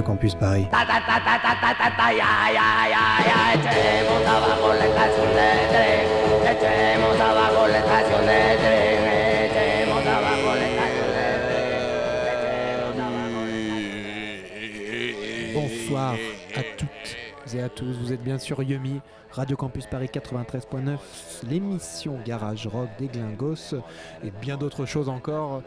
de tren. Bonsoir à toutes et à tous. Vous êtes bien sur Yumi, Radio Campus Paris 93.9, l'émission Garage Rock des Glingos et bien d'autres choses encore.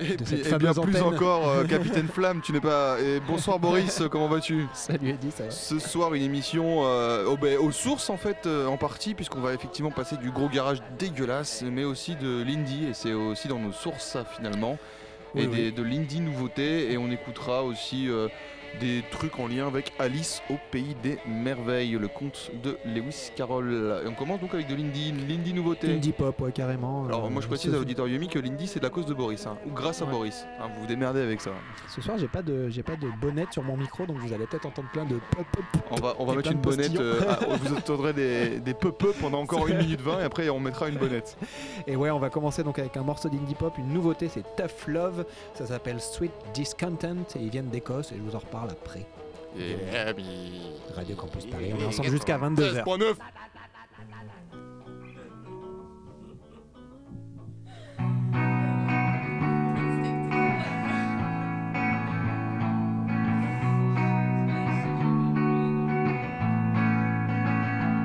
Et, de puis- cette et bien plus antenne. encore, euh, Capitaine Flamme, tu n'es pas. Et bonsoir Boris, comment vas-tu? Salut Eddie, ça va Ce soir, une émission euh, au- ben, aux sources en fait, euh, en partie, puisqu'on va effectivement passer du gros garage dégueulasse, mais aussi de l'indie, et c'est aussi dans nos sources ça finalement, Oui, et oui. des- de l'indie nouveauté, et on écoutera aussi euh, des trucs en lien avec Alice au pays des merveilles, le conte de Lewis Carroll. Et on commence donc avec de l'indie, l'indie nouveauté. Indie pop, ouais, carrément. Alors Euh, moi je précise ce- à l'auditeur Yumi que l'indie c'est de la cause de Boris, hein, ou grâce à. Boris. Hein, vous vous démerdez avec ça. Ce soir, j'ai pas de, j'ai pas de bonnette sur mon micro, donc vous allez peut-être entendre plein de pop pop. On va, on va Et mettre une bonnette, euh, à- vous entendrez des, des peu pendant encore 1 minute 20 et après on mettra une bonnette. Et ouais, on va commencer donc avec un morceau d'indie pop, une nouveauté, c'est Tough Love. Ça s'appelle Sweet Discontent et ils viennent d'Écosse et je vous en reparle après. Et Radio Campus Paris, on est ensemble jusqu'à 22h. 13.9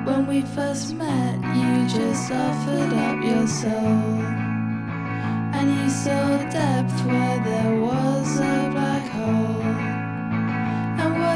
When we first met, you just offered up your soul. And you saw depth where there was a black hole.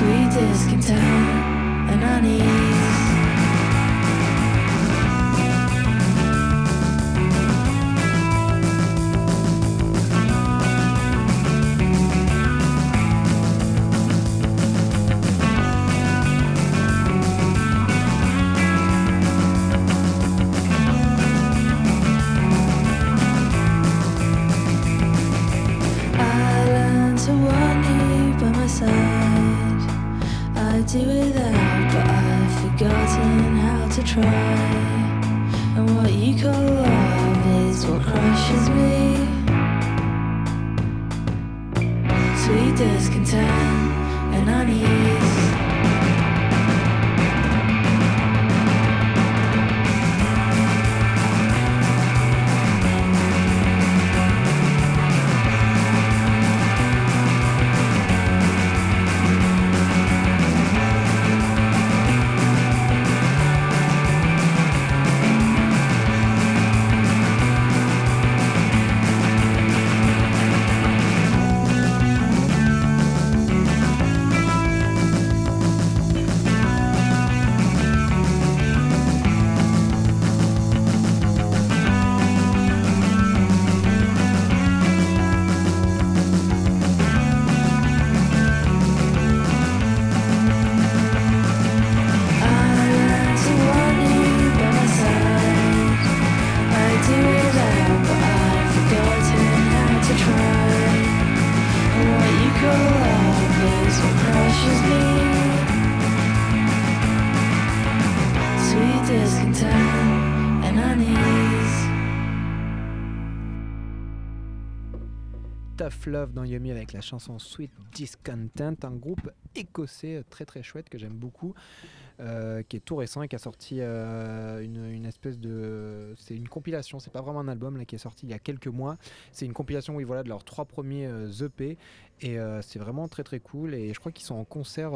Sweet discontent and unease. Tough Love dans Yummy avec la chanson Sweet Discontent, un groupe écossais euh, très très chouette que j'aime beaucoup, euh, qui est tout récent et qui a sorti euh, une, espèce de. C'est une compilation, c'est pas vraiment un album là qui est sorti il y a quelques mois. C'est une compilation, oui, voilà, de leurs trois premiers EP et euh, c'est vraiment très très cool. Et je crois qu'ils sont en concert.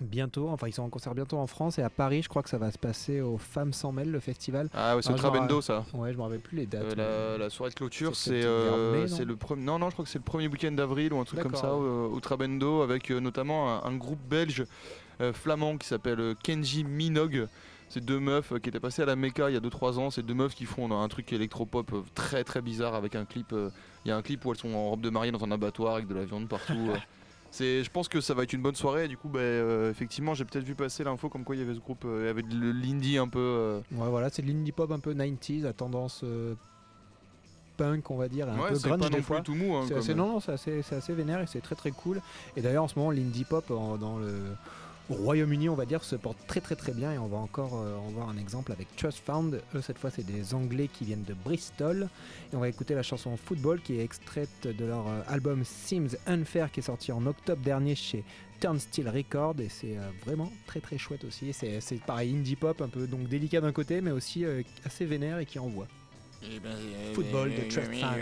Euh, Bientôt, enfin ils sont en concert bientôt en France et à Paris, je crois que ça va se passer au Femmes sans mêle, le festival. Ah ouais, c'est Ah, au genre, Trabendo ça. Ouais, je me rappelle plus les dates. Euh, la, la soirée de clôture, C'est euh, le premier. Non, non, je crois que c'est le premier week-end d'avril ou un truc comme ça ouais. au, au Trabendo avec euh, notamment un, un groupe belge euh, flamand qui s'appelle euh, Kenji Minogue. C'est deux meufs euh, qui étaient passées à la Mecca il y a 2-3 ans. C'est deux meufs qui font un truc électropop euh, très très bizarre avec un clip. euh, Il y a un clip où elles sont en robe de mariée dans un abattoir avec de la viande partout. C'est, je pense que ça va être une bonne soirée. Et du coup, bah, euh, effectivement, j'ai peut-être vu passer l'info comme quoi il y avait ce groupe, euh, il y avait de l'indie un peu. euh, Ouais, voilà, c'est de l'indie pop un peu 90s à tendance euh, punk, on va dire, et un ouais, peu c'est grunge pas des non fois. plus tout mou. hein, C'est comme- assez, non, non, c'est assez, c'est assez vénère et c'est très très cool. Et d'ailleurs, en ce moment, l'indie pop en- dans le au Royaume-Uni, on va dire, se porte très très très bien. Et on va encore euh, en voir un exemple avec Trust Found. Eux, cette fois, c'est des Anglais qui viennent de Bristol. Et on va écouter la chanson Football qui est extraite de leur euh, album Seems Unfair qui est sorti en octobre dernier chez Turnstile Records. Et c'est euh, vraiment très très chouette aussi. C'est c'est pareil, indie pop, un peu donc délicat d'un côté, mais aussi euh, assez vénère et qui envoie. Football de Trust Found.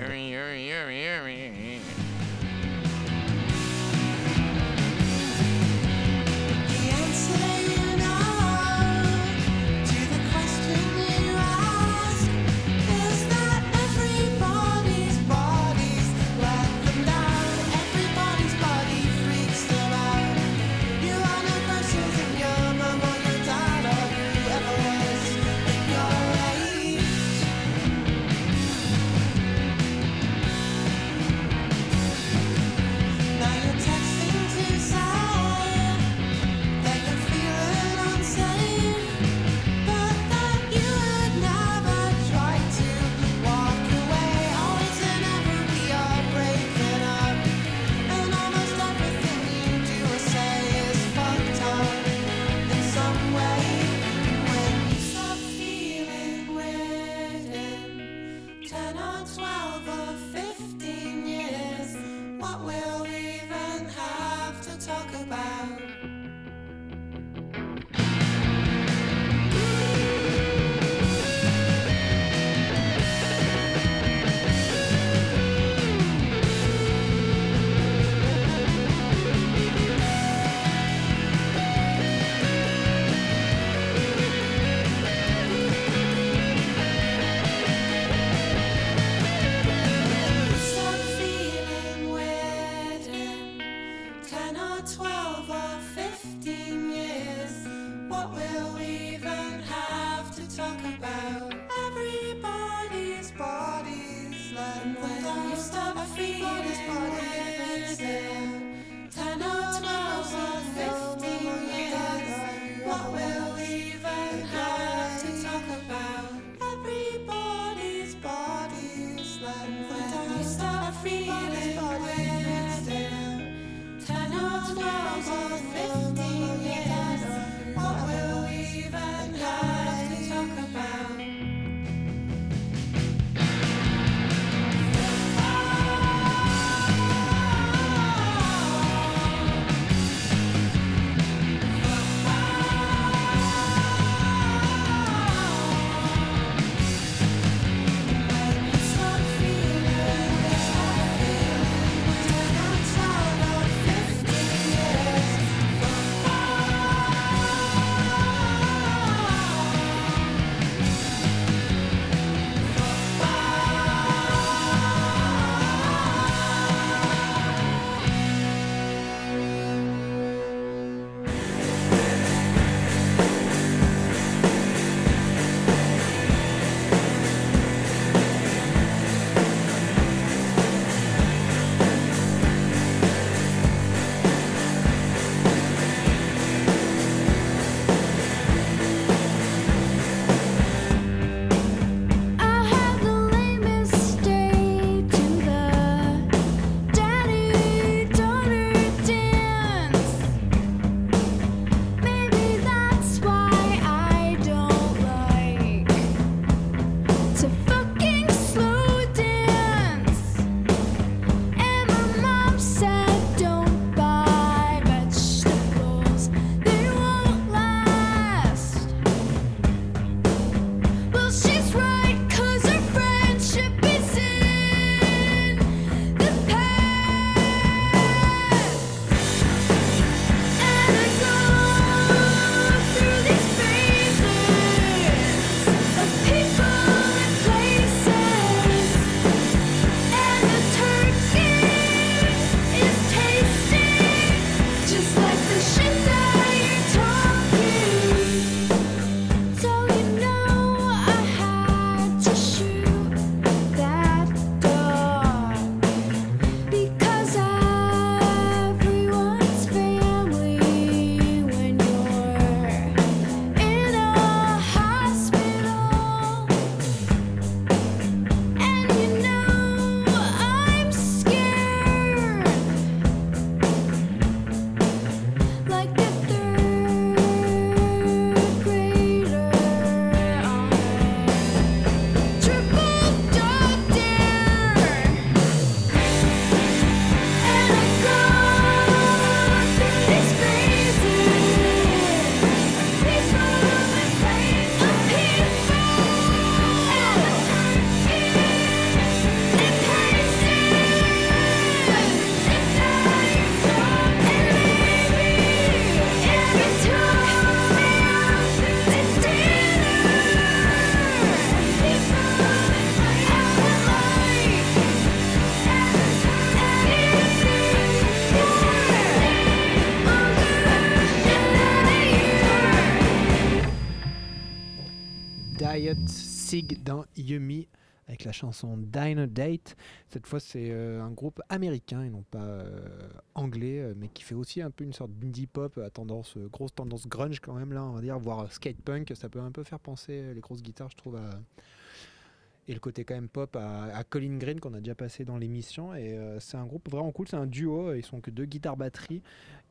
Chanson Diner Date. Cette fois, c'est euh, un groupe américain et non pas euh, anglais, euh, mais qui fait aussi un peu une sorte d'indie pop à tendance, grosse tendance grunge quand même, là, on va dire, voire skate punk. Ça peut un peu faire penser les grosses guitares, je trouve, à. Et le côté quand même pop à, Colin Green qu'on a déjà passé dans l'émission. Et c'est un groupe vraiment cool, c'est un duo. Ils sont que deux guitares batteries.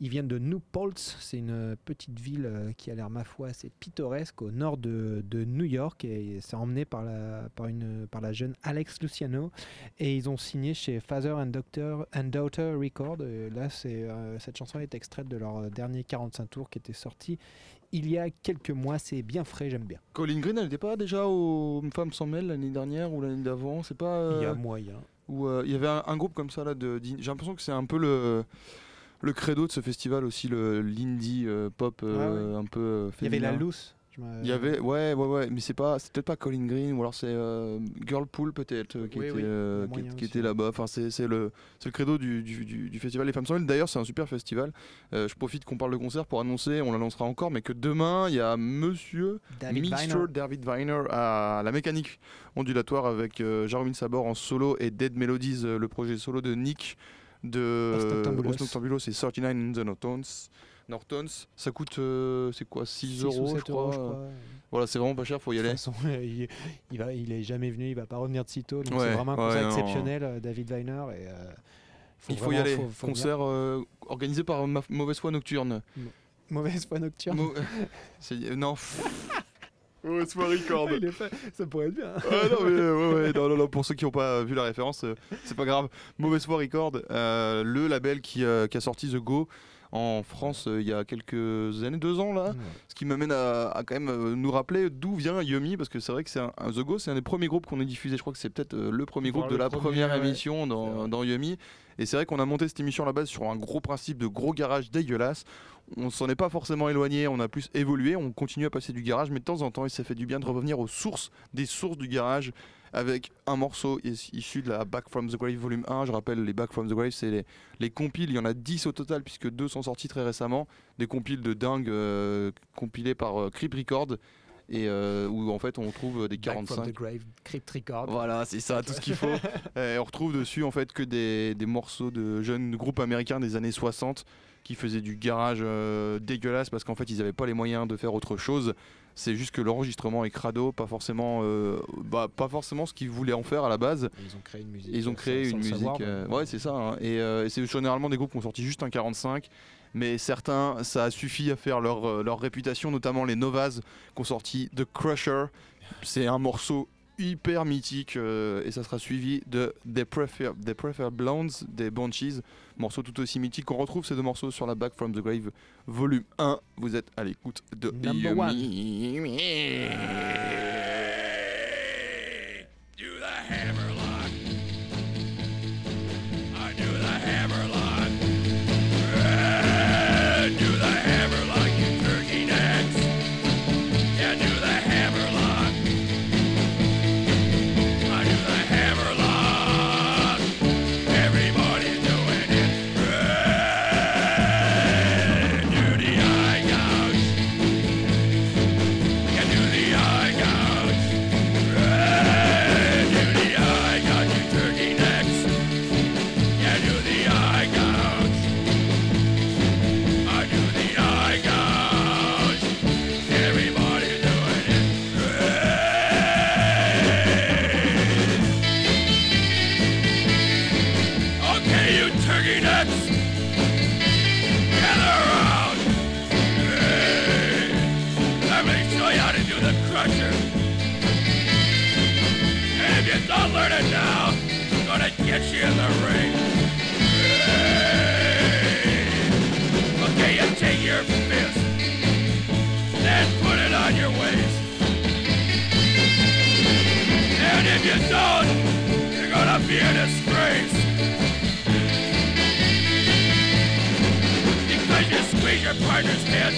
Ils viennent de New Paltz, c'est une euh, petite ville euh, qui a l'air, ma foi, assez pittoresque au nord de, de New York. Et c'est emmené par la, par, une, par la jeune Alex Luciano. Et ils ont signé chez Father and, Doctor, and Daughter Record. Et là, c'est, euh, cette chanson est extraite de leur dernier 45 tours qui était sorti il y a quelques mois. C'est bien frais, j'aime bien. Colin Green, elle n'était pas déjà aux Femmes sans mêle l'année dernière ou l'année d'avant C'est pas. euh, Il y a moyen. où euh, il y avait un, un groupe comme ça là de j'ai l'impression que c'est un peu le le credo de ce festival aussi le l'indie euh, pop euh, un peu euh, Il y avait la féminin. loose. il y avait ouais ouais ouais mais c'est pas c'est peut-être pas Colin Green ou alors c'est Girlpool peut-être qui Oui, était oui, qui, était là-bas enfin c'est le le credo du, du, du- du festival Les Femmes sans d'ailleurs c'est un super festival je profite qu'on parle de concert pour annoncer on l'annoncera encore mais que demain il y a monsieur David Mr. Viner. David Viner à la mécanique ondulatoire avec Jaromir Sabor en solo et Dead Melodies, le projet solo de Nick de Os Noctambulos. Os Noctambulos et 39 in the Nortons. Nortons, ça coûte euh, c'est quoi 6 Six ou euros, je crois. euros, je crois. Voilà, c'est vraiment pas cher, faut y De aller. toute façon, il, il, va, il est jamais venu, il va pas revenir de sitôt. Donc Ouais, c'est vraiment un concert exceptionnel, euh, David Weiner. Et, euh, Il faut y aller. faut-. Concert euh, organisé par Ma- Mauvaise Foi Nocturne. Mauvaise foi nocturne. Mau- c'est- non. Mauvaise Foi Record. Il est fait- Ça pourrait être bien. Ah non, mais euh, ouais, ouais, non, non, non, pour ceux qui n'ont pas vu la référence, euh, c'est pas grave. Mauvaise foi Record, euh, le label qui, euh, qui a sorti The Go en France euh, il y a quelques années, deux ans là. Ce qui m'amène à, à quand même euh, nous rappeler d'où vient Yumi, parce que c'est vrai que c'est un, un- The Go, c'est un des premiers groupes qu'on a diffusé. Je crois que c'est peut-être euh, le premier groupe de la premier, première ouais. émission dans, dans Yumi. Et c'est vrai qu'on a monté cette émission à la base sur un gros principe de gros garage dégueulasse. On s'en est pas forcément éloigné, on a plus évolué, on continue à passer du garage, mais de temps en temps, il s'est fait du bien de revenir aux sources, des sources du garage, avec un morceau is- issu de la Back from the Grave volume 1. Je rappelle, les Back from the Grave, c'est les, les compiles, il y en a 10 au total, puisque deux sont sortis très récemment. Des compiles de dingue euh, compilés par euh, Creep Record, et euh, où en fait on trouve des Back from 45 the grave, Crypt Record. voilà, c'est ça, tout ce qu'il faut. Et on retrouve dessus en fait que des, des morceaux de jeunes groupes américains des années 60 qui faisaient du garage euh, dégueulasse parce qu'en fait ils n'avaient pas les moyens de faire autre chose. C'est juste que l'enregistrement est crado, pas forcément, euh, bah, pas forcément ce qu'ils voulaient en faire à la base. Ils ont créé une musique. Ils ont euh, créé une musique. savoir, mais- ouais, c'est ça. hein. Et, et c'est généralement des groupes qui ont sorti juste un 45. Mais certains, ça a suffi à faire leur, leur réputation, notamment les Novas qui ont sorti The Crusher. C'est un morceau hyper mythique euh, et ça sera suivi de They Prefer, They Prefer Blondes des Banshees, morceau tout aussi mythique qu'on retrouve ces deux morceaux sur la Back from the Grave volume 1. Vous êtes à l'écoute de Number. Yumi. Do. And if you don't learn it now, I'm gonna get you in the ring. Hey. Okay, you take your fist, then put it on your waist. And if you don't, you're gonna be a disgrace. Because you squeeze your partner's head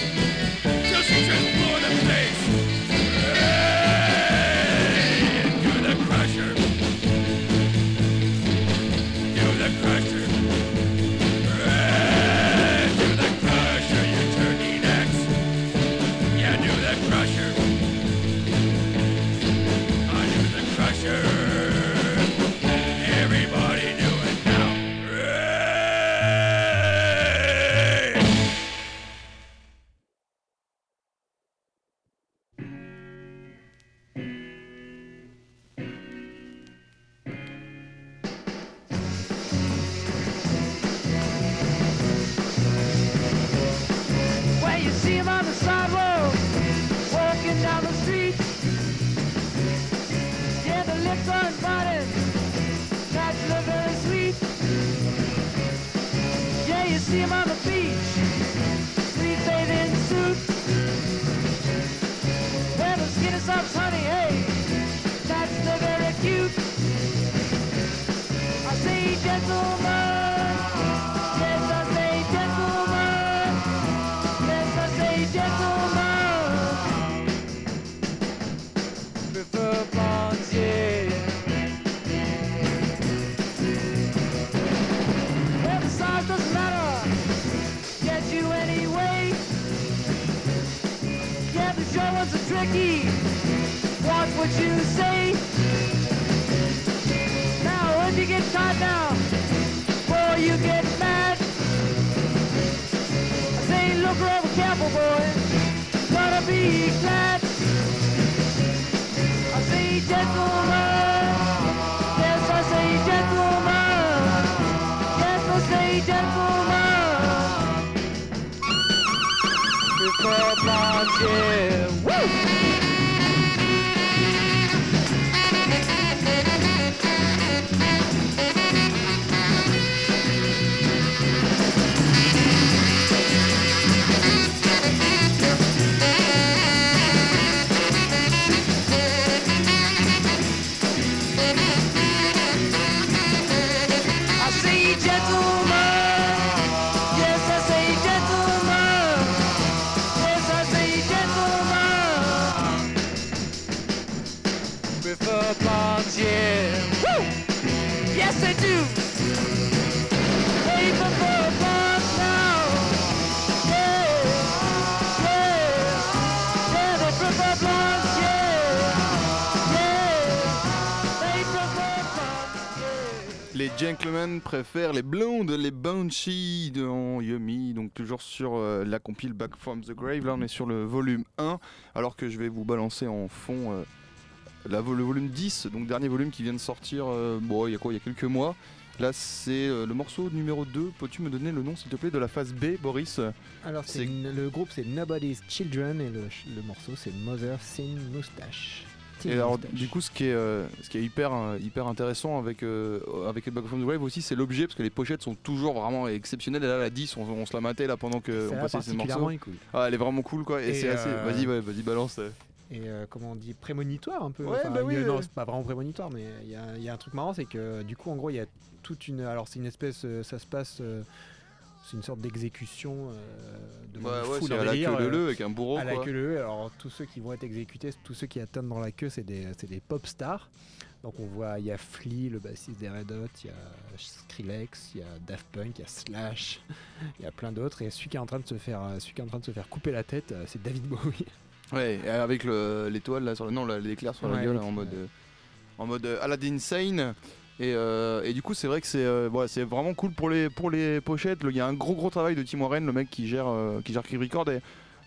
tricky. What you say. Now, if you get caught now, boy, you get mad. I say, look over careful, boy. Gotta be glad. I say, gentlemen. Gentlemen. Prefer blondes, yeah. Woo! Gentlemen préfèrent les blondes, les Banshee dans Yummy, donc toujours sur euh, la compile Back from the Grave. Là, on est sur le volume 1, alors que je vais vous balancer en fond euh, la le volume 10, donc dernier volume qui vient de sortir, euh, bon, il y a quoi, il y a quelques mois. Là, c'est le morceau numéro 2. Peux-tu me donner le nom, s'il te plaît, de la phase B, Boris? Alors, c'est le groupe c'est Nobody's Children et le, le morceau c'est Mother Sin Moustache. Et alors, du coup, ce qui est, euh, ce qui est hyper, euh, hyper intéressant avec, euh, avec les Back from the Grave aussi, c'est l'objet, parce que les pochettes sont toujours vraiment exceptionnelles. Et là, la 10, on, on se la matait là pendant que on Celle-là, passait ces morceaux. cool. Ah, elle est vraiment cool, quoi. Et, Et, c'est assez. euh, Vas-y, ouais, vas-y, balance. euh. Et euh, comment on dit prémonitoire un peu. Ouais, Enfin, bah oui, Non, c'est pas vraiment prémonitoire, mais il y a, il y a un truc marrant, c'est que du coup, en gros, il y a toute une. Alors, c'est une espèce. ça se passe. C'est une sorte d'exécution euh, de monde ouais, à la queue euh, leu avec un bourreau, à la queue leu. Alors tous ceux qui vont être exécutés, tous ceux qui atteignent dans la queue, c'est des, c'est des pop stars. Donc on voit, il y a Flea, le bassiste des Red Hot, il y a Skrillex, il y a Daft Punk, il y a Slash, il y a plein d'autres. Et celui qui est en train de se faire, euh, celui qui est en train de se faire couper la tête, c'est David Bowie. Ouais, avec le- l'étoile là sur le. Non, la- l'éclair sur la Ouais, gueule l'éclair, en mode. euh, en mode Aladdin Sane. Et, euh, et du coup, c'est vrai que c'est euh, c'est vraiment cool pour les, pour les pochettes. Il y a un gros gros travail de Tim Warren, le mec qui gère, euh, qui gère Record. Et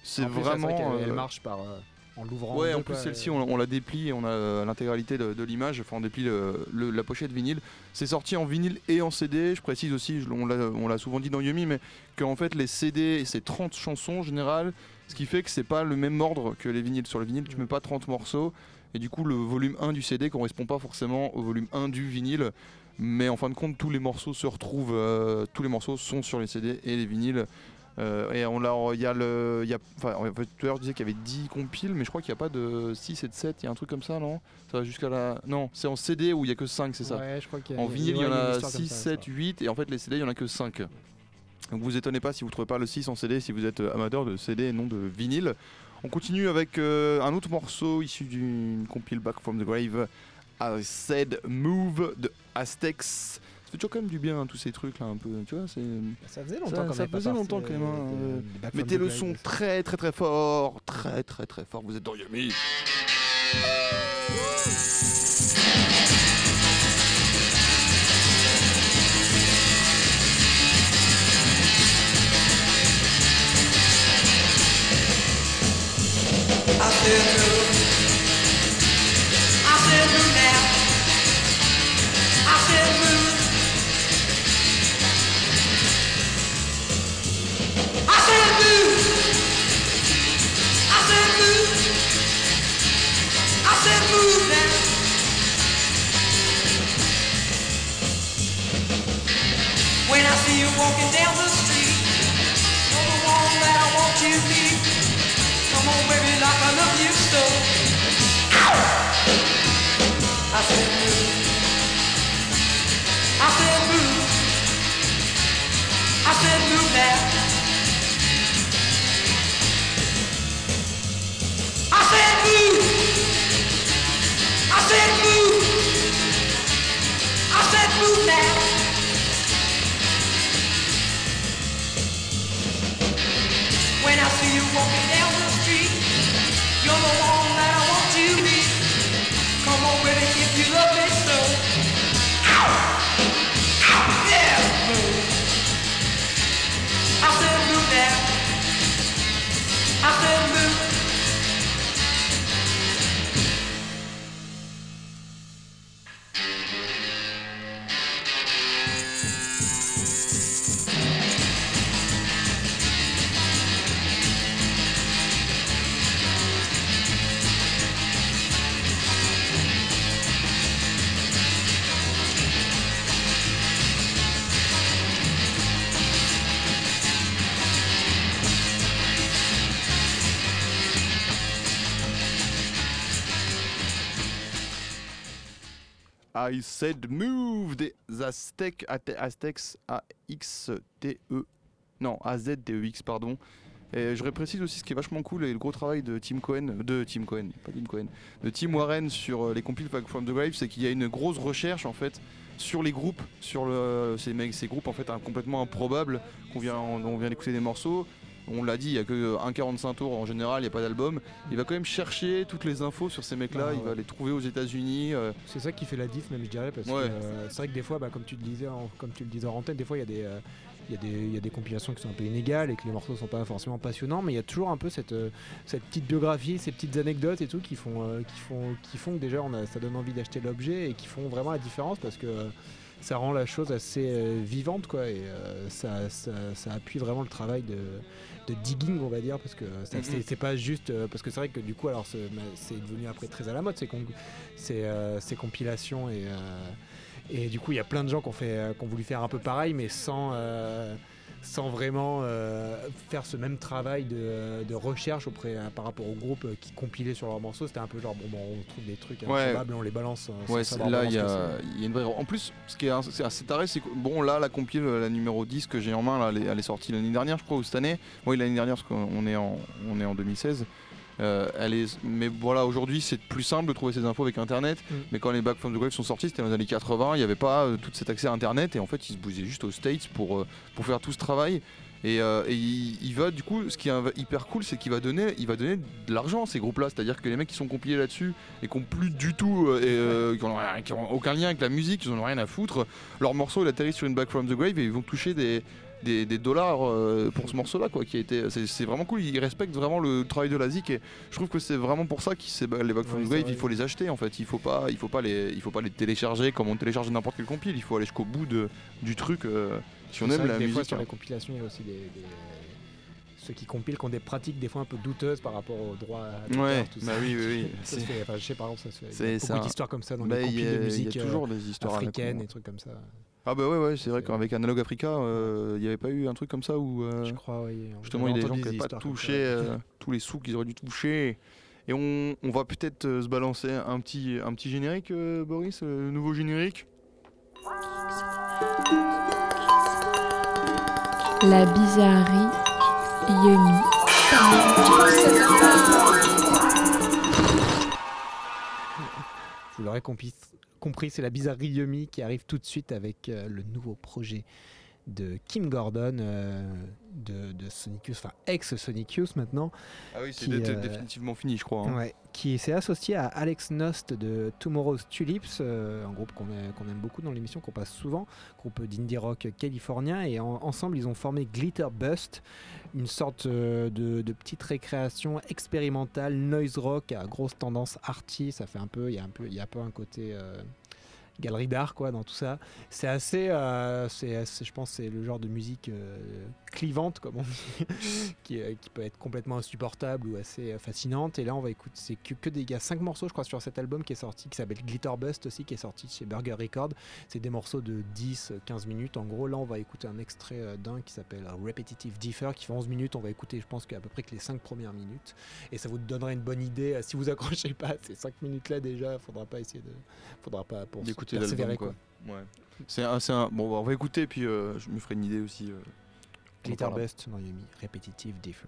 c'est vraiment. vrai elle euh, marche par euh, en l'ouvrant. Ouais, deux, en plus celle-ci on, on la déplie et on a l'intégralité de, de l'image, enfin on déplie le- le- la pochette vinyle. C'est sorti en vinyle et en CD, je précise aussi, je- on l'a on l'a souvent dit dans Yumi, mais qu'en fait les CD c'est 30 chansons en général, ce qui fait que c'est pas le même ordre que les vinyles. Sur le vinyle tu mets pas 30 morceaux et du coup le volume 1 du CD correspond pas forcément au volume 1 du vinyle. Mais en fin de compte, tous les morceaux se retrouvent, euh, tous les morceaux sont sur les CD et les vinyles. Euh, et on l'a, il y a le, il y a, enfin, tout à l'heure je disais qu'il y avait 10 compiles, mais je crois qu'il n'y a pas de 6 et de 7, il y a un truc comme ça, non? Ça va jusqu'à la, non, c'est en CD où il y a que 5, c'est ça? Ouais, je crois qu'il y a- En vinyle, il y en a comme 6, ça, 7, ça. 8, et en fait les CD, il y en a que 5. Donc vous étonnez pas si vous trouvez pas le 6 en CD, si vous êtes euh, amateur de CD et non de vinyle. On continue avec euh, un autre morceau issu d'une compile Back from the Grave, I Said Move de Aztecs. Ça fait toujours quand même du bien, hein, tous ces trucs là, un peu, tu vois, c'est... Ça faisait longtemps Ça, qu'on ça pas faisait longtemps quand même. hein, euh, euh, Mettez le son très très très fort, très très très fort. Vous êtes dans Yumi. I said move. I said move now. I said move. I said move. said move now. I said move. I said move. I said move now. When I see you walking I said move des Ate- Aztecs, A-X-T-E. Non, A-Z-T-E-X, pardon. Et je précise aussi ce qui est vachement cool et le gros travail de Tim Cohen, de Tim Cohen, pas Tim Cohen, de Tim Warren sur euh, les compiles from the Grave, c'est qu'il y a une grosse recherche en fait sur les groupes, sur le, ces, mecs- ces groupes en fait complètement improbables qu'on vient, on vient d'écouter des morceaux. On l'a dit, il n'y a que 1,45 tours en général, il n'y a pas d'album. Il va quand même chercher toutes les infos sur ces mecs-là, Ah, il va les trouver aux États-Unis. euh, C'est ça qui fait la diff, même je dirais, parce Ouais. que euh, c'est vrai que des fois, bah, comme tu le disais, en- comme tu le disais en antenne, des fois il y a des, euh, il y a des, il y a des compilations qui sont un peu inégales et que les morceaux sont pas forcément passionnants, mais il y a toujours un peu cette, cette petite biographie, ces petites anecdotes et tout qui font, qui font, qui font que déjà on a, ça donne envie d'acheter l'objet et qui font vraiment la différence parce que ça rend la chose assez euh, vivante quoi et euh, ça, ça, ça appuie vraiment le travail de, de digging on va dire parce que ça- Mhm. c'est pas juste euh, parce que c'est vrai que du coup alors c'est devenu après très à la mode ces, con- ces, euh, ces compilations et euh, et du coup il y a plein de gens qui ont fait euh, qui ont voulu faire un peu pareil mais sans euh, sans vraiment euh, faire ce même travail de, de recherche auprès euh, par rapport au groupe euh, qui compilaient sur leurs morceaux c'était un peu genre bon, bon, on trouve des trucs Ouais. et on les balance Ouais, là il y, a c'est. il y a une vraie. En plus, ce qui est assez taré, c'est que bon, là, la compile, la numéro 10 que j'ai en main, là, elle, est, elle est sortie l'année dernière, je crois, ou cette année. Oui, l'année dernière, parce qu'on est en, on est en 2016. Euh, elle est, mais voilà, aujourd'hui, c'est plus simple de trouver ces infos avec Internet. Mm. Mais quand les Back from the Grave sont sortis, c'était dans les années 80, il n'y avait pas euh, tout cet accès à Internet. Et en fait, ils se bougeaient juste aux States pour, euh, pour faire tout ce travail. Et, euh, et il, il va du coup, ce qui est hyper cool, c'est qu'il va donner, il va donner de l'argent à ces groupes-là. C'est-à-dire que les mecs qui sont compilés là-dessus et qui ont plus du tout, euh, et, euh, qui, ont, rien- qui ont aucun lien avec la musique, ils en ont rien à foutre. Leur morceau, il atterrit sur une Back from the Grave et ils vont toucher des, des, des dollars euh, pour ce morceau-là, quoi. Qui a été, c'est, vraiment cool. Ils respectent vraiment le travail de la zik et je trouve que c'est vraiment pour ça que c'est- bah, les Back from Ouais, Grave, il faut les acheter en fait. Il faut pas, il faut pas les, il faut pas les télécharger comme on télécharge n'importe quel compile. Il faut aller jusqu'au bout de, du truc. euh, si on aime la des fois musique. sur hein. les compilations il y a aussi des, des- ceux qui compilent qui ont des pratiques des fois un peu douteuses par rapport aux droits Ouais, tout bah ça. oui, oui, oui. Ça se fait, enfin, je sais par exemple, ça se fait. Il y a beaucoup d'histoires comme ça dans Bah, les il compiles de il y musique a euh, toujours des histoires africaines et trucs comme ça. Ah bah ouais, ouais, c'est vrai qu'avec Analog Africa, euh, il n'y avait pas eu un truc comme ça où euh, Je crois, justement il y a des gens qui n'avaient pas touché euh, tous les sous qu'ils auraient dû toucher. Et on, on va peut-être euh, se balancer un petit, un petit générique, euh, Boris, le nouveau générique? La bizarrerie Yumi. Vous l'aurez compris, compris, c'est la bizarrerie Yumi qui arrive tout de suite avec euh, le nouveau projet de Kim Gordon euh, de, de Sonic Youth, enfin ex-Sonic Youth maintenant, Ah oui, c'est dé- euh, définitivement fini, je crois. hein. Ouais, qui s'est associé à Alex Nost de Tomorrow's Tulips, euh, un groupe qu'on aime beaucoup dans l'émission, qu'on passe souvent, groupe d'indie rock californien, et en- ensemble ils ont formé Glitter Bust, une sorte de, de petite récréation expérimentale, noise rock à grosse tendance arty, ça fait un peu, il y a un peu, il y a un peu un côté galerie d'art quoi dans tout ça. C'est assez, euh, c'est, je pense, c'est le genre de musique euh, clivante comme on dit, qui, euh, qui peut être complètement insupportable ou assez fascinante. Et là, on va écouter, c'est que, des, il y a cinq morceaux, je crois, sur cet album qui est sorti, qui s'appelle Glitter Bust aussi, qui est sorti chez Burger Record. C'est des morceaux de 10-15 minutes. En gros, là, on va écouter un extrait d'un qui s'appelle Repetitive Differ, qui fait 11 minutes. On va écouter, je pense, qu'à peu près que les 5 premières minutes. Et ça vous donnera une bonne idée. Si vous accrochez pas à ces 5 minutes-là déjà, faudra pas essayer de. Faudra pas pour persévérer, l'album, quoi. Ouais. C'est un, c'est un- Bon, on va écouter, puis euh, je me ferai une idée aussi euh, Glitterbust dans Yumi, Repetitive Differ.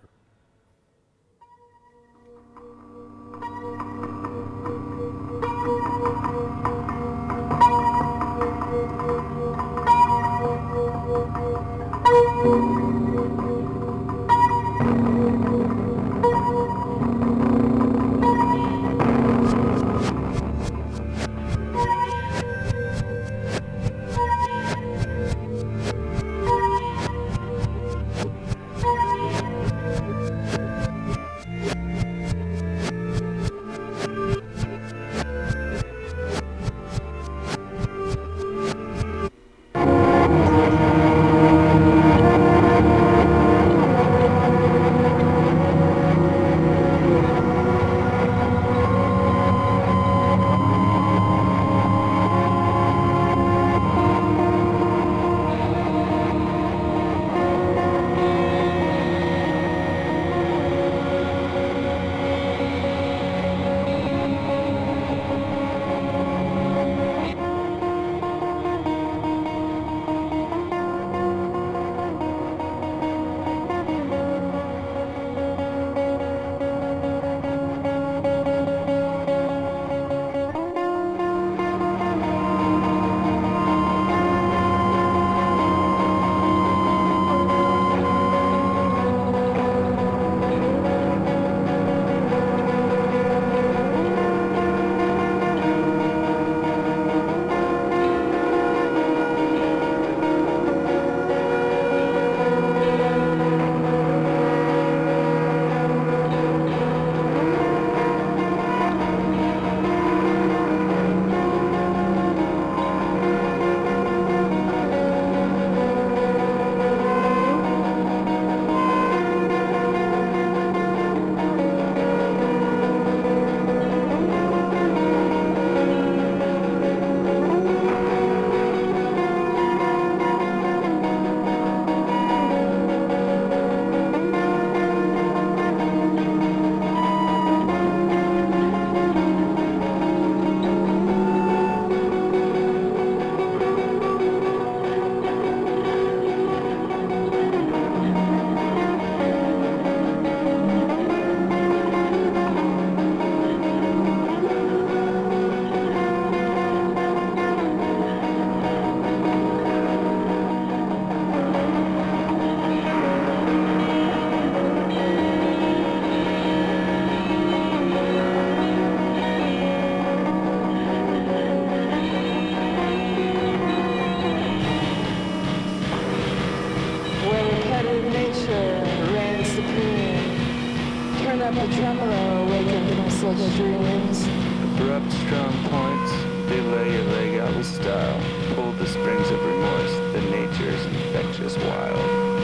Nature's infectious wild.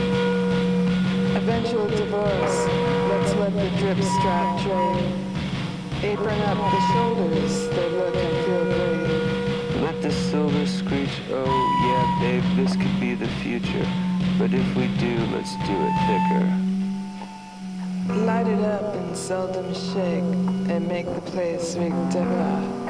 Eventual divorce, let's let the drip strap drain. Apron up the shoulders, they look and feel great. Let the silver screech, oh yeah, babe, this could be the future. But if we do, let's do it thicker. Light it up and seldom shake, and make the place rig dipper.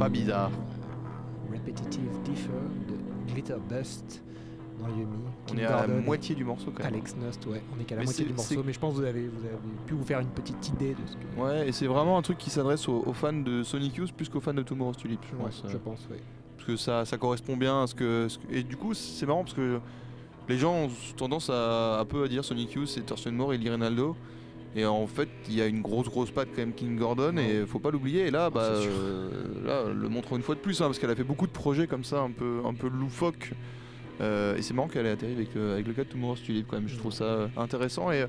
Pas bizarre. Repetitive Differ de Glitter Dust dans Yumi. On est à la moitié du morceau quand même. Alex Nost, ouais, on est qu'à la Mais moitié du morceau, mais je pense que vous avez, vous avez pu vous faire une petite idée de ce que. Ouais, et c'est vraiment un truc qui s'adresse aux, aux fans de Sonic Youth plus qu'aux fans de Tomorrow's Tulip, je Ouais, pense. je euh, pense, ouais. parce que ça, ça correspond bien à ce que, ce que- Et du coup, c'est marrant parce que les gens ont tendance à un peu à dire Sonic Youth, c'est Thurston Moore et Lee Ronaldo. Et en fait, il y a une grosse grosse patte quand même King Gordon et faut pas l'oublier. Et là, bah, euh, là, le montre une fois de plus, hein, parce qu'elle a fait beaucoup de projets comme ça, un peu, un peu loufoques. Euh, et c'est marrant qu'elle ait atterri avec, euh, avec le cas de Tomorrow's Tulip quand même. Je trouve ça euh, intéressant et,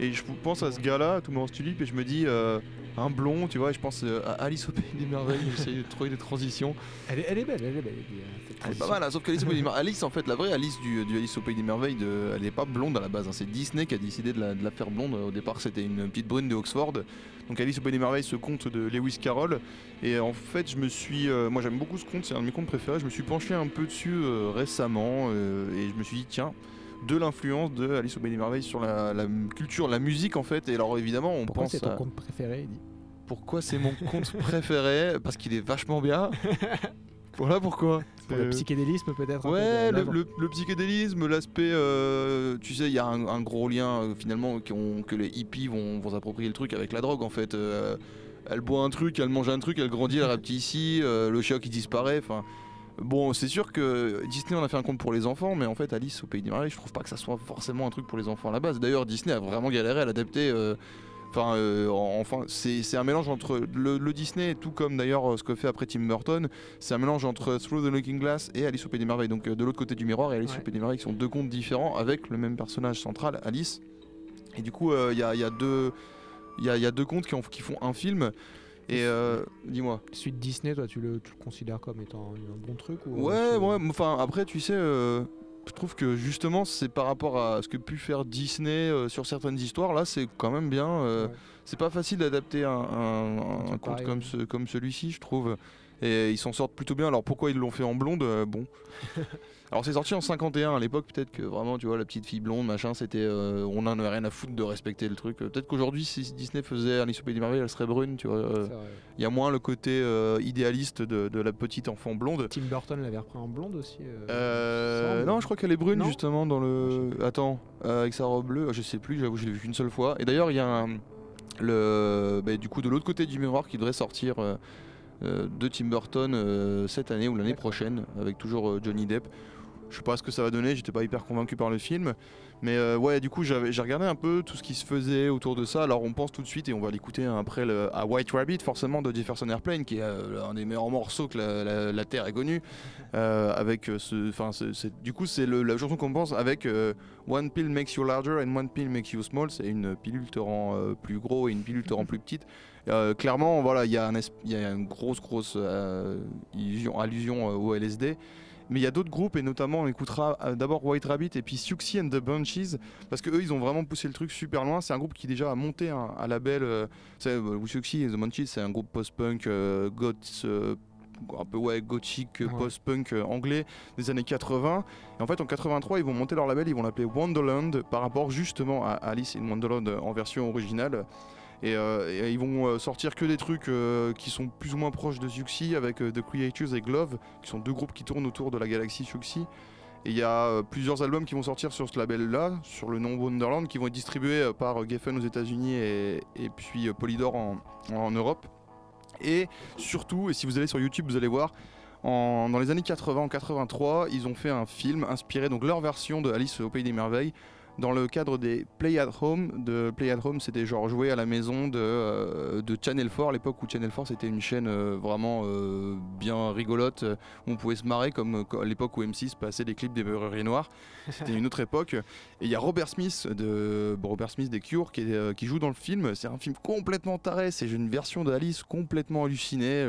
et je pense à ce gars-là, Tomorrow's Tulip, et je me dis euh, un blond, tu vois. Et je pense euh, à Alice au pays des merveilles. J'essaie de trouver des transitions. Elle est, elle est belle, elle est belle. elle est- cette Elle est pas mal, hein, sauf qu'Alice au Pays des Merveilles. Alice, en fait, la vraie Alice du, du Alice au Pays des Merveilles, de- elle n'est pas blonde à la base. hein. C'est Disney qui a décidé de la, de la faire blonde. Au départ, c'était une petite brune de Oxford. Donc, Alice au Pays des Merveilles, ce conte de Lewis Carroll. Et en fait, je me suis. euh, moi, j'aime beaucoup ce conte, c'est un de mes contes préférés. Je me suis penché un peu dessus euh, récemment euh, et je me suis dit, tiens. De l'influence de Alice au Pays des Merveilles sur la, la culture, la musique en fait. Et alors évidemment, on Pourquoi pense c'est ton à- conte préféré Eddie? Pourquoi c'est mon conte préféré? Parce qu'il est vachement bien. voilà pourquoi. Pour le Euh, psychédélisme peut-être peu Ouais, le, l'œuvre le- le psychédélisme, l'aspect, euh, tu sais, il y a un, un gros lien euh, finalement que les hippies vont, vont s'approprier le truc avec la drogue en fait. Euh, elle boit un truc, elle mange un truc, elle grandit, elle rapetisse ici, le chat qui disparaît. Enfin, bon, c'est sûr que Disney en a fait un conte pour les enfants, mais en fait, Alice au pays des merveilles, je trouve pas que ça soit forcément un truc pour les enfants à la base. D'ailleurs, Disney a vraiment galéré à l'adapter. euh, Enfin, euh, enfin, c'est un mélange entre le, le Disney, tout comme d'ailleurs euh, ce que fait après Tim Burton, c'est un mélange entre Through the Looking Glass et Alice au Pays des Merveilles. Donc de l'autre côté du miroir et Alice Ouais. au Pays des Merveilles qui sont deux contes différents avec le même personnage central, Alice. Et du coup, euh, il y, a, il y a deux, il y a, il y a deux contes qui font un film. Et euh, dis-moi. Suite Disney, toi tu le, tu le considères comme étant un bon truc ou Ouais, ouais, enfin après, tu sais, euh, je trouve que justement, c'est par rapport à ce que pu faire Disney euh, sur certaines histoires, là, c'est quand même bien. Ouais. C'est pas facile d'adapter un, un- conte comme, ce, comme celui-ci, je trouve. Et ils s'en sortent plutôt bien. Alors pourquoi ils l'ont fait en blonde Bon. Alors c'est sorti en 51 à l'époque, peut-être que vraiment, tu vois, la petite fille blonde, machin, c'était. euh, on en avait rien à foutre de respecter le truc. Euh, Peut-être qu'aujourd'hui, si Disney faisait Alice au Pays des Merveilles, elle serait brune, tu vois. euh. Il y a moins le côté euh, idéaliste de, de la petite enfant blonde. Tim Burton l'avait repris en blonde aussi. non, je crois qu'elle est brune Non justement dans Ah, le. sais Attends, avec sa robe bleue, je sais plus, j'avoue, je l'ai vu qu'une seule fois. Et d'ailleurs, il y a un. Le, bah, du coup, de l'autre côté du miroir qui devrait sortir de Tim Burton euh, cette année ou l'année prochaine, avec toujours euh, Johnny Depp. Je sais pas ce que ça va donner, j'étais pas hyper convaincu par le film. Mais euh, ouais, du coup, j'ai regardé un peu tout ce qui se faisait autour de ça. Alors, on pense tout de suite, et on va l'écouter après, le, à White Rabbit, forcément, de Jefferson Airplane, qui est euh, un des meilleurs morceaux que la, Terre ait connu. Euh, avec ce. Enfin, ce- c'est- du coup, c'est la chanson qu'on pense avec One pill makes you larger and one pill makes you small. C'est une pilule te rend plus gros et une pilule te rend plus petite. Clairement, voilà, il y, a une grosse, grosse allusion au LSD. Mais il y a d'autres groupes et notamment on écoutera euh, d'abord White Rabbit et puis Siouxsie and the Bunches parce que eux ils ont vraiment poussé le truc super loin. C'est un groupe qui déjà a monté un, un label. Euh, euh, Siouxsie and the Bunches c'est un groupe post-punk, euh, goth, euh, un peu ouais gothique, Ouais. post-punk anglais des années 80. Et en fait en 83 ils vont monter leur label, ils vont l'appeler Wonderland par rapport justement à Alice in Wonderland en version originale. Et, euh, et ils vont euh, sortir que des trucs euh, qui sont plus ou moins proches de Siouxsie avec The Creatures et Glove, qui sont deux groupes qui tournent autour de la galaxie Siouxsie. Et il y a plusieurs albums qui vont sortir sur ce label-là, sur le nom Wonderland, qui vont être distribués par Geffen aux États-Unis et, puis Polydor en, Europe. Et surtout, et si vous allez sur YouTube, vous allez voir, dans les années 80, en 83, ils ont fait un film inspiré, donc leur version de Alice au Pays des Merveilles, dans le cadre des Play at Home. De Play at Home, c'était genre jouer à la maison de, euh, de Channel 4, à l'époque où Channel 4 c'était une chaîne euh, vraiment euh, bien rigolote, où on pouvait se marrer comme à l'époque où M6 passait des clips des Beurreries Noires. C'était une autre époque. Et il y a Robert Smith, de, bon, Robert Smith des Cure, qui, est, qui joue dans le film. C'est un film complètement taré, c'est une version d'Alice complètement hallucinée.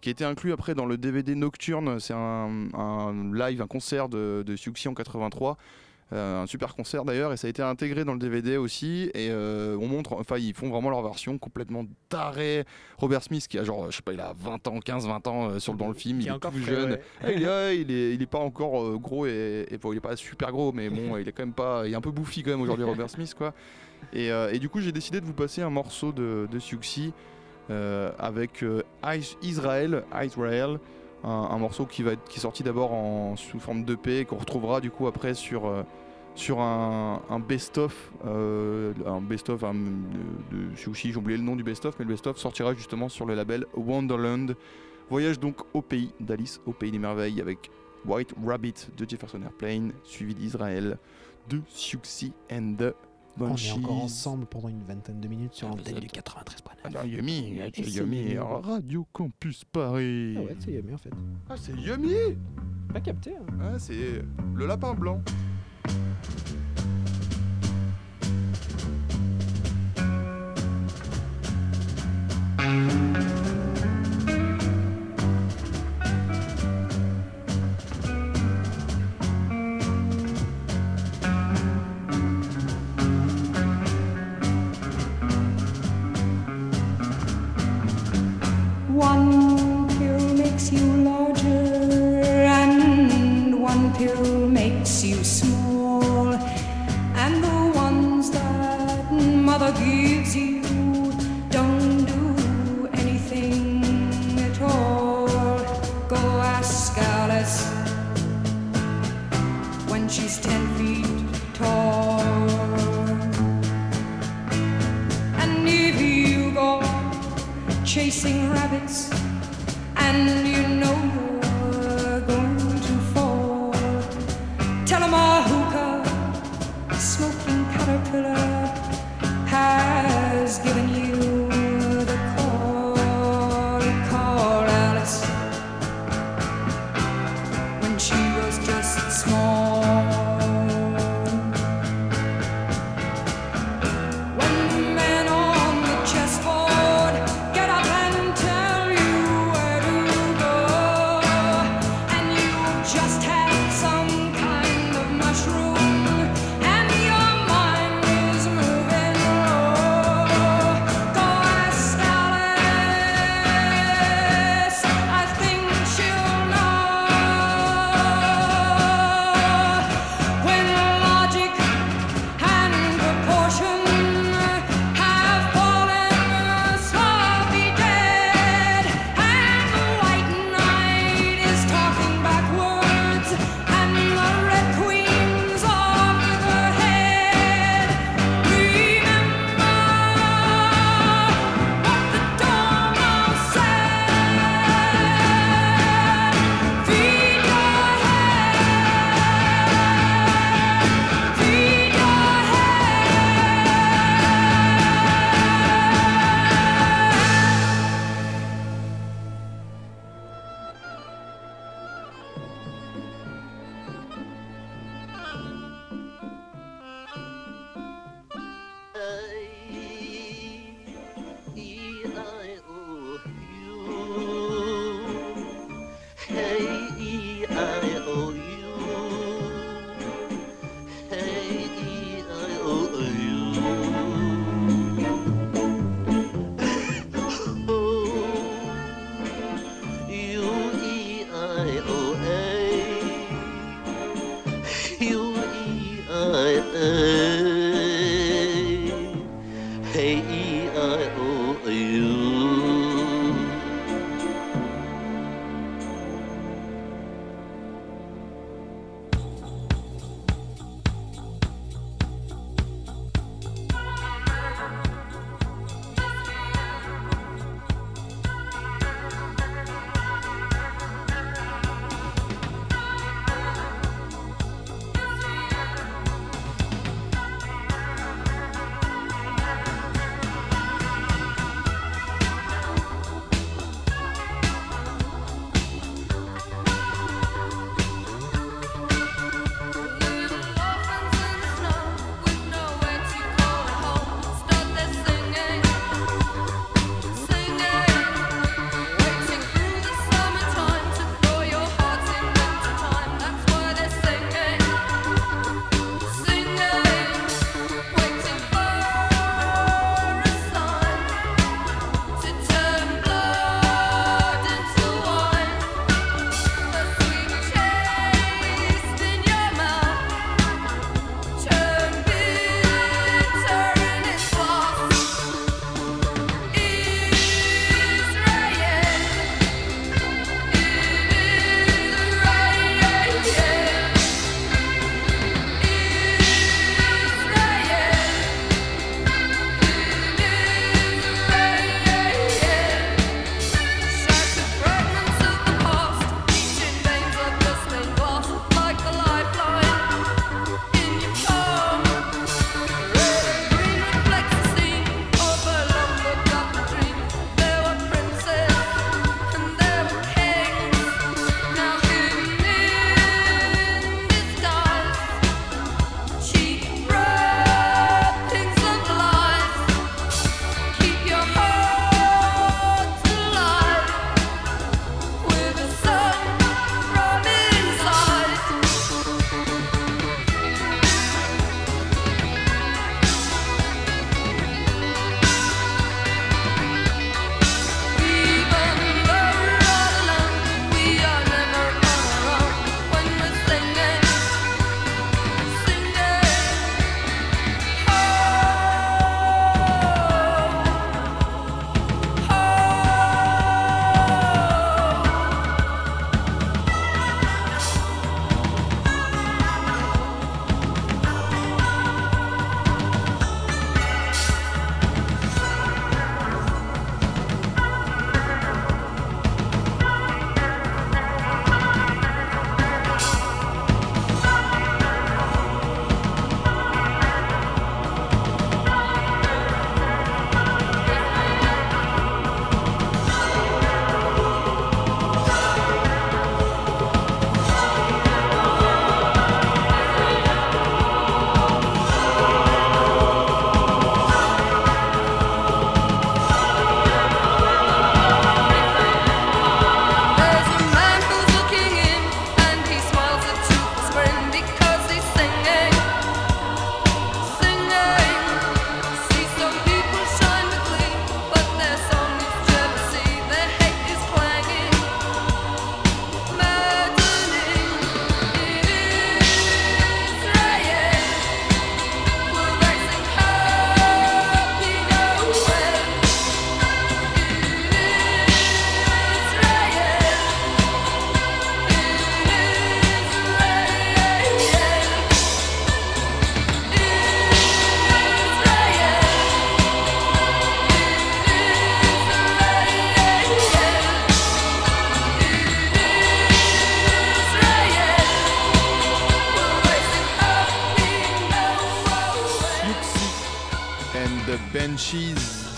qui a été inclus après dans le DVD Nocturne, c'est un, un live, un concert de, de en 83, euh, un super concert d'ailleurs, et ça a été intégré dans le DVD aussi, et euh, on montre, enfin ils font vraiment leur version complètement tarée. Robert Smith qui a genre, je sais pas, il a 20 ans, 15-20 ans euh, sur, dans le film, il est est encore jeune. ouais. Ah, il, est, il, est, il est pas encore euh, gros et, et bon, il est pas super gros, mais bon, il est quand même pas, il est un peu bouffi quand même aujourd'hui Robert Smith quoi. Et, euh, et du coup j'ai décidé de vous passer un morceau de, de Siouxsie euh, avec euh, Is- Israel, Israel, un, morceau qui, va être, qui est sorti d'abord en, sous forme d'EP qu'on retrouvera du coup après sur, euh, sur un, un best-of, euh, un best-of de, de j'ai oublié le nom du best-of, mais le best-of sortira justement sur le label Wonderland. Voyage donc au pays d'Alice, au pays des merveilles, avec White Rabbit de Jefferson Airplane, suivi d'Israël de Siouxsie and the On est encore ensemble pendant une vingtaine de minutes sur Ah, l'antenne du êtes- 93 Ah Yumi, c'est Yumi, Yumi. Radio Campus Paris. Ah ouais, c'est Yumi en fait. Ah, c'est Yumi Pas capté. Hein. Ah, c'est le lapin blanc.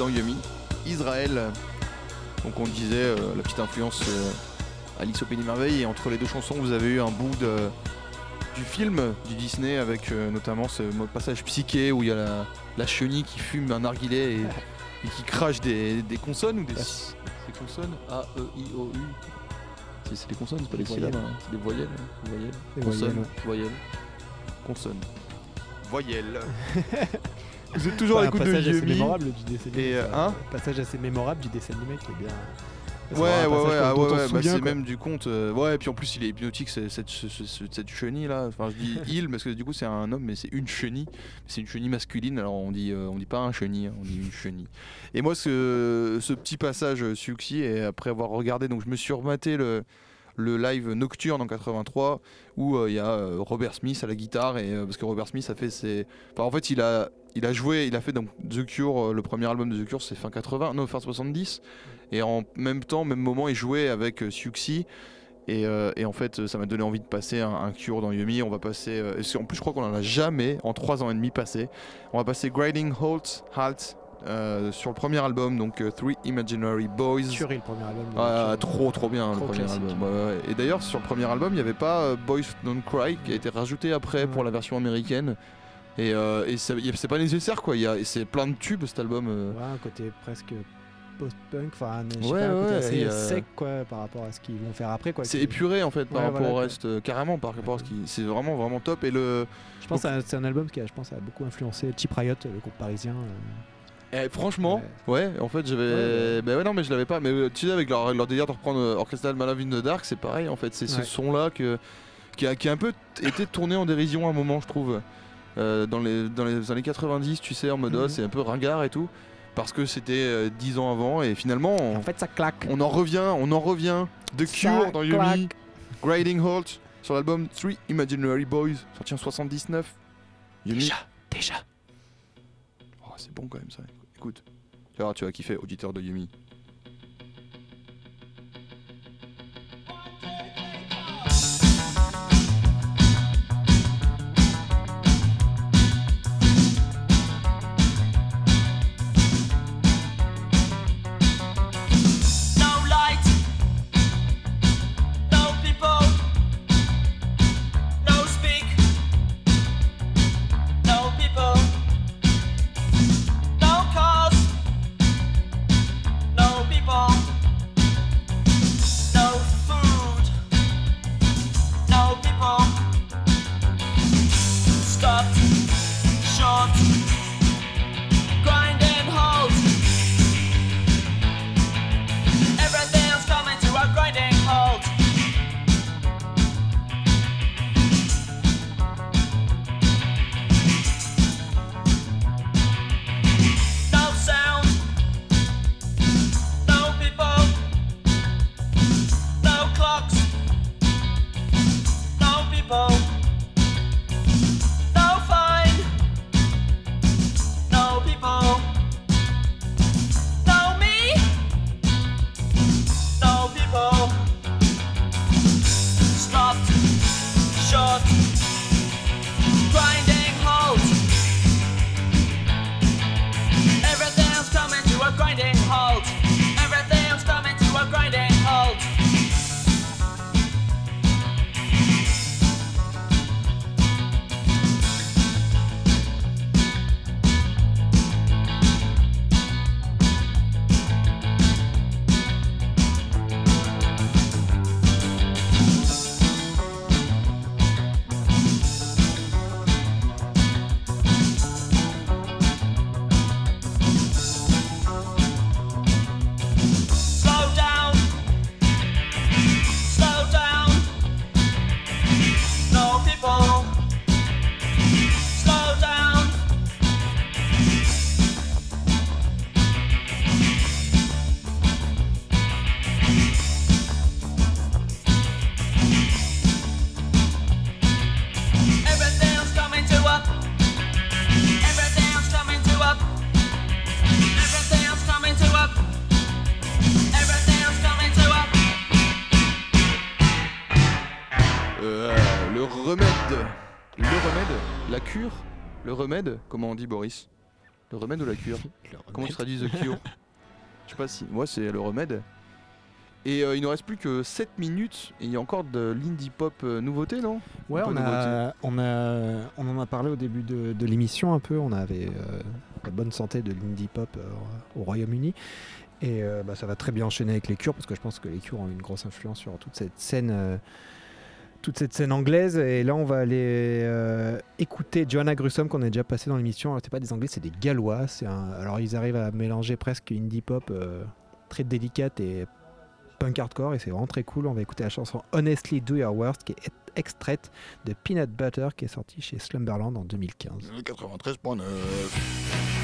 Dans Yumi, Israël. Donc on disait euh, la petite influence euh, Alice au Pays des Merveilles et entre les deux chansons vous avez eu un bout de, du film du Disney avec euh, notamment ce passage psyché où il y a la, la chenille qui fume un narguilé et, et qui crache des, des consonnes ou des, des consonnes? A, E, I, O, U. C'est- des consonnes, c'est pas des Voyelles. syllabes, hein, c'est des voyelles. hein, Voyelles. Consonnes, voyelles, voyelles. Consonnes. Voyelles. Vous êtes toujours à un l'écoute de passage assez Yumi. mémorable du dessin animé. Et, euh, hein passage assez mémorable du dessin animé qui est bien. Ouais, ouais, un ouais, ah ouais, bah, c'est même du conte. euh, ouais, et puis en plus, il est hypnotique, cette, ce- ce- ce- cette chenille là. Enfin, je dis il parce que du coup, c'est un homme, mais c'est une chenille. C'est une chenille masculine, alors on dit, euh, on dit pas un chenille, hein, on dit une chenille. Et moi, ce, ce petit passage Suxi, et après avoir regardé, donc je me suis rematé le, le live Nocturne en 83, où euh, il y a euh, Robert Smith à la guitare, et, euh, parce que Robert Smith a fait ses. En fait, il a, joué, il a fait donc The Cure, le premier album de The Cure, c'est fin 80, non, fin 70. Et en même temps, même moment, il jouait avec Siouxsie. Et, en fait, ça m'a donné envie de passer un, cure dans Yumi. On va passer. en plus, je crois qu'on en a jamais en 3 ans et demi passé. On va passer Grinding Halt, Halt euh, sur le premier album, donc euh, Three Imaginary Boys. Le premier album. Ah, Cure. trop trop bien Trop le premier classique. album. Ouais. Et d'ailleurs sur le premier album il n'y avait pas euh, Boys Don't Cry qui a été rajouté après pour la version américaine. Et, euh, et c'est pas nécessaire quoi. C'est plein de tubes cet album. euh. Ouais, un côté presque post-punk, enfin, Ouais, ouais, sec quoi, par rapport à ce qu'ils vont faire après. quoi. C'est épuré en fait par Ouais, rapport voilà, au reste, euh, carrément par rapport à ce qui. C'est vraiment vraiment top. Et le. Je pense que c'est un- album qui a, je pense, a beaucoup influencé Cheap Riot, le groupe parisien. euh. Eh, franchement, ouais. en fait j'avais. bah ouais, non, mais je l'avais pas. Mais euh, tu sais, avec leur, leur délire de reprendre euh, Orchestral Malavine de Dark, c'est pareil en fait. C'est ce Ouais. son là que, qui, a, qui a un peu été tourné en dérision à un moment, je trouve. Euh, dans, les, dans les années 90, tu sais, en mode oh, Mhm. c'est un peu ringard et tout. Parce que c'était euh, 10 ans avant et finalement. On, En fait, ça claque. on en revient, on en revient. The Ça Cure dans Yumi. Grinding Halt sur l'album Three Imaginary Boys, sorti en 79. Yumi. Déjà, déjà. Oh, c'est bon quand même ça. Écoute, tu vas tu kiffer, auditeur de Yumi. Remède. Comment on dit Boris? Le remède ou la cure? Comment tu traduis The Cure? Je sais pas si. Moi, c'est le remède. Et euh, il nous reste plus que 7 minutes et il y a encore de l'indie pop euh, nouveauté, non? Ouais, on a, on, a, on en a parlé au début de, de l'émission un peu. On avait euh, la bonne santé de l'indie pop au Royaume-Uni. Et bah, ça va très bien enchaîner avec les Cures parce que je pense que les Cures ont une grosse influence sur toute cette scène. Toute cette scène anglaise. Et là on va aller euh, écouter Joanna Grussom qu'on a déjà passé dans l'émission. Alors c'est pas des anglais c'est des gallois. Alors ils arrivent à mélanger presque indie pop euh, très délicate et punk hardcore. Et c'est vraiment très cool. On va écouter la chanson Honestly Do Your Worst qui est extraite de Peanut Butter qui est sortie chez Slumberland en 2015 Le 93.9.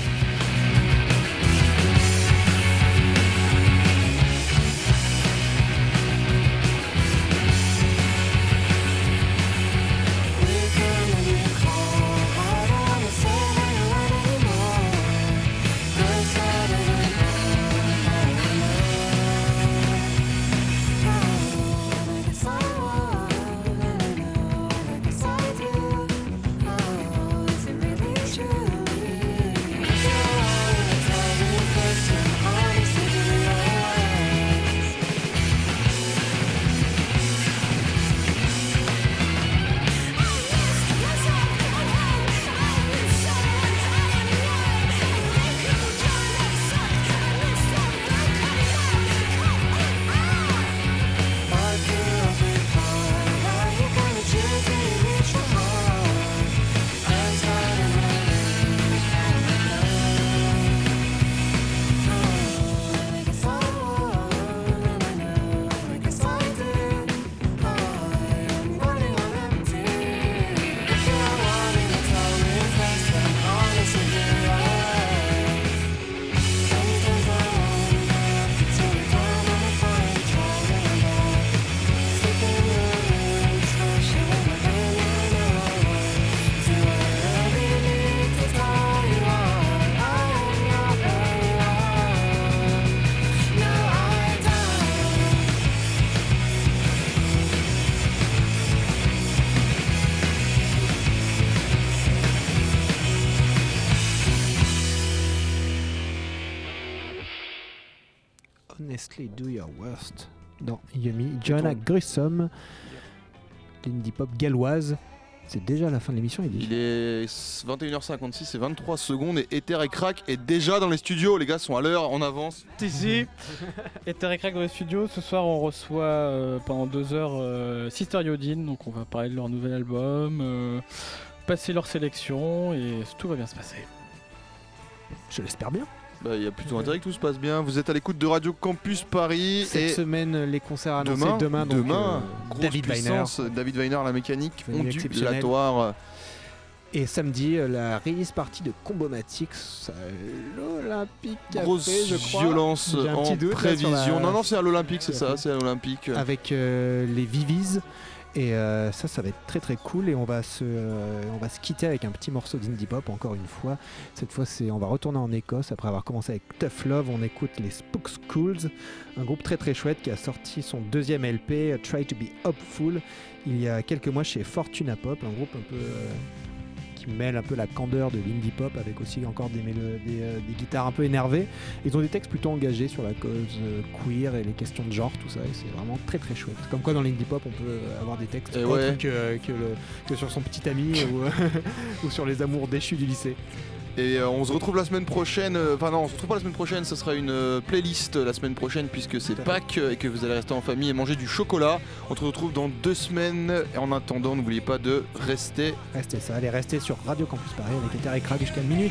Dans Yumi Joanna Grissom l'indie pop galloise c'est déjà la fin de l'émission il est Il est 21h56 et 23 secondes et Ether et Crack est déjà dans les studios. Les gars sont à l'heure, en avance. ici. Et Terry Crack dans les studios. Ce soir, on reçoit euh, pendant deux heures euh, Sister Yodine. Donc, on va parler de leur nouvel album, euh, passer leur sélection et tout va bien se passer. je l'espère bien Bah, il y a plutôt intérêt que tout se passe bien. Vous êtes à l'écoute de Radio Campus Paris cette et semaine les concerts annoncés demain, demain, donc, demain, euh, David Weiner David Weiner, la mécanique, ondulatoire. Et samedi, euh, la release partie de Combomatics à l'Olympique Grosse je crois. violence en prévision. la- Non, non, c'est à l'Olympique, c'est ça, c'est à l'Olympique. Avec euh, les Vivis. Et euh, ça, ça va être très très cool. Et on va se, euh, on va se quitter avec un petit morceau d'indie pop encore une fois. Cette fois, c'est, on va retourner en Écosse après avoir commencé avec Tough Love. On écoute les Spook Schools, un groupe très très chouette qui a sorti son deuxième LP, Try to Be Hopeful, il y a quelques mois chez Fortuna Pop, un groupe un peu euh, qui mêle un peu la candeur de l'indie pop avec aussi encore des, mélo- des, euh, des guitares un peu énervées. Ils ont des textes plutôt engagés sur la cause euh, queer et les questions de genre, tout ça, et c'est vraiment très très chouette. Comme quoi dans l'indie pop, on peut avoir des textes autres ouais. que, que, le- que sur son petit ami ou, ou sur les amours déchus du lycée. Et euh, on se retrouve la semaine prochaine. euh, Enfin non, on se retrouve pas la semaine prochaine. Ce sera une euh, playlist la semaine prochaine puisque c'est. Pâques et que vous allez rester en famille et manger du chocolat. On se retrouve dans deux semaines. Et en attendant, n'oubliez pas de rester Restez ça, allez rester sur Radio Campus Paris avec Ether et Crack jusqu'à minuit.